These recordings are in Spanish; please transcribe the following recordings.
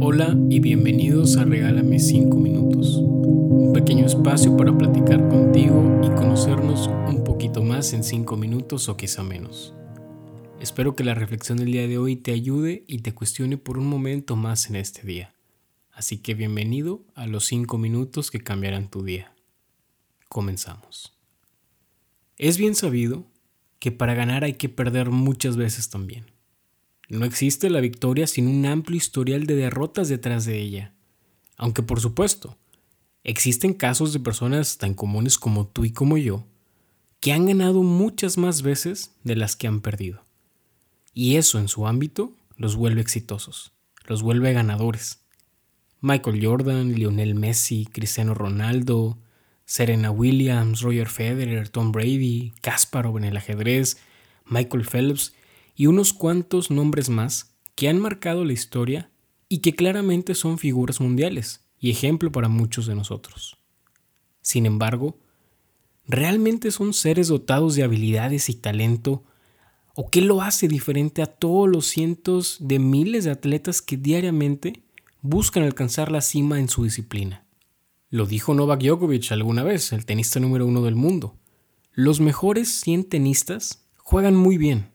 Hola y bienvenidos a Regálame 5 minutos, un pequeño espacio para platicar contigo y conocernos un poquito más en 5 minutos o quizá menos. Espero que la reflexión del día de hoy te ayude y te cuestione por un momento más en este día. Así que bienvenido a los 5 minutos que cambiarán tu día. Comenzamos. Es bien sabido que para ganar hay que perder muchas veces también. No existe la victoria sin un amplio historial de derrotas detrás de ella. Aunque por supuesto, existen casos de personas tan comunes como tú y como yo, que han ganado muchas más veces de las que han perdido. Y eso en su ámbito los vuelve exitosos, los vuelve ganadores. Michael Jordan, Lionel Messi, Cristiano Ronaldo, Serena Williams, Roger Federer, Tom Brady, Kasparov en el ajedrez, Michael Phelps y unos cuantos nombres más que han marcado la historia y que claramente son figuras mundiales y ejemplo para muchos de nosotros. Sin embargo, ¿realmente son seres dotados de habilidades y talento? ¿O qué lo hace diferente a todos los cientos de miles de atletas que diariamente buscan alcanzar la cima en su disciplina? Lo dijo Novak Djokovic alguna vez, el tenista número uno del mundo. Los mejores 100 tenistas juegan muy bien,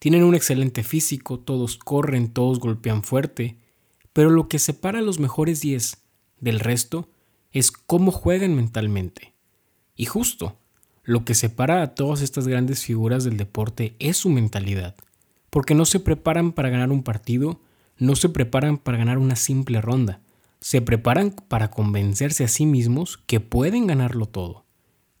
tienen un excelente físico, todos corren, todos golpean fuerte, pero lo que separa a los mejores 10 del resto es cómo juegan mentalmente. Y justo, lo que separa a todas estas grandes figuras del deporte es su mentalidad, porque no se preparan para ganar un partido, no se preparan para ganar una simple ronda, se preparan para convencerse a sí mismos que pueden ganarlo todo.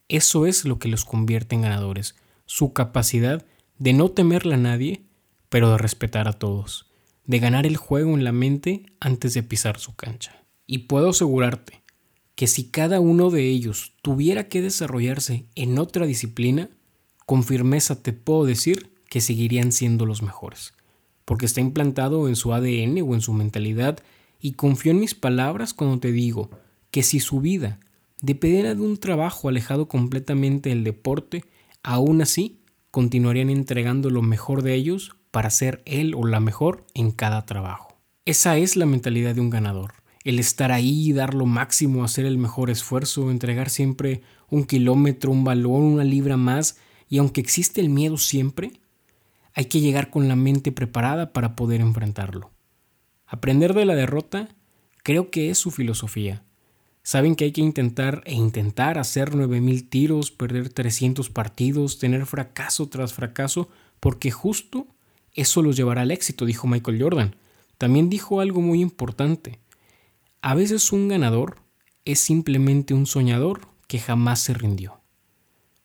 Eso es lo que los convierte en ganadores, su capacidad de no temerle a nadie, pero de respetar a todos, de ganar el juego en la mente antes de pisar su cancha. Y puedo asegurarte que si cada uno de ellos tuviera que desarrollarse en otra disciplina, con firmeza te puedo decir que seguirían siendo los mejores, porque está implantado en su ADN o en su mentalidad y confío en mis palabras cuando te digo que si su vida dependiera de un trabajo alejado completamente del deporte, aún así continuarían entregando lo mejor de ellos para ser él o la mejor en cada trabajo. Esa es la mentalidad de un ganador. El estar ahí, dar lo máximo, hacer el mejor esfuerzo, entregar siempre un kilómetro, un balón, una libra más, y aunque existe el miedo siempre, hay que llegar con la mente preparada para poder enfrentarlo. Aprender de la derrota creo que es su filosofía. Saben que hay que intentar e intentar hacer 9000 tiros, perder 300 partidos, tener fracaso tras fracaso, porque justo eso los llevará al éxito, dijo Michael Jordan. También dijo algo muy importante. A veces un ganador es simplemente un soñador que jamás se rindió.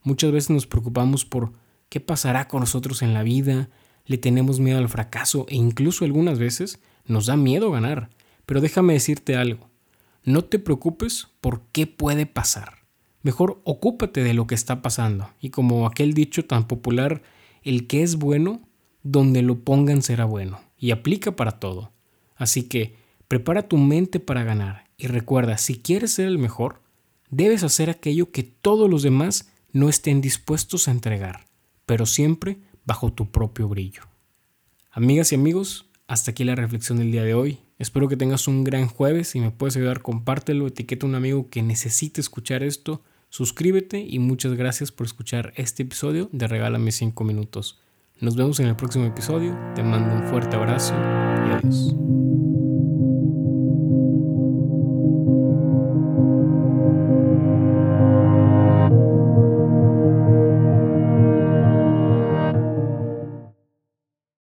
Muchas veces nos preocupamos por qué pasará con nosotros en la vida, le tenemos miedo al fracaso e incluso algunas veces nos da miedo ganar. Pero déjame decirte algo. No te preocupes por qué puede pasar. Mejor ocúpate de lo que está pasando. Y como aquel dicho tan popular, el que es bueno, donde lo pongan será bueno. Y aplica para todo. Así que prepara tu mente para ganar. Y recuerda, si quieres ser el mejor, debes hacer aquello que todos los demás no estén dispuestos a entregar, pero siempre bajo tu propio brillo. Amigas y amigos, hasta aquí la reflexión del día de hoy. Espero que tengas un gran jueves. Si me puedes ayudar, compártelo, etiqueta a un amigo que necesite escuchar esto. Suscríbete y muchas gracias por escuchar este episodio de Regálame 5 minutos. Nos vemos en el próximo episodio. Te mando un fuerte abrazo y adiós.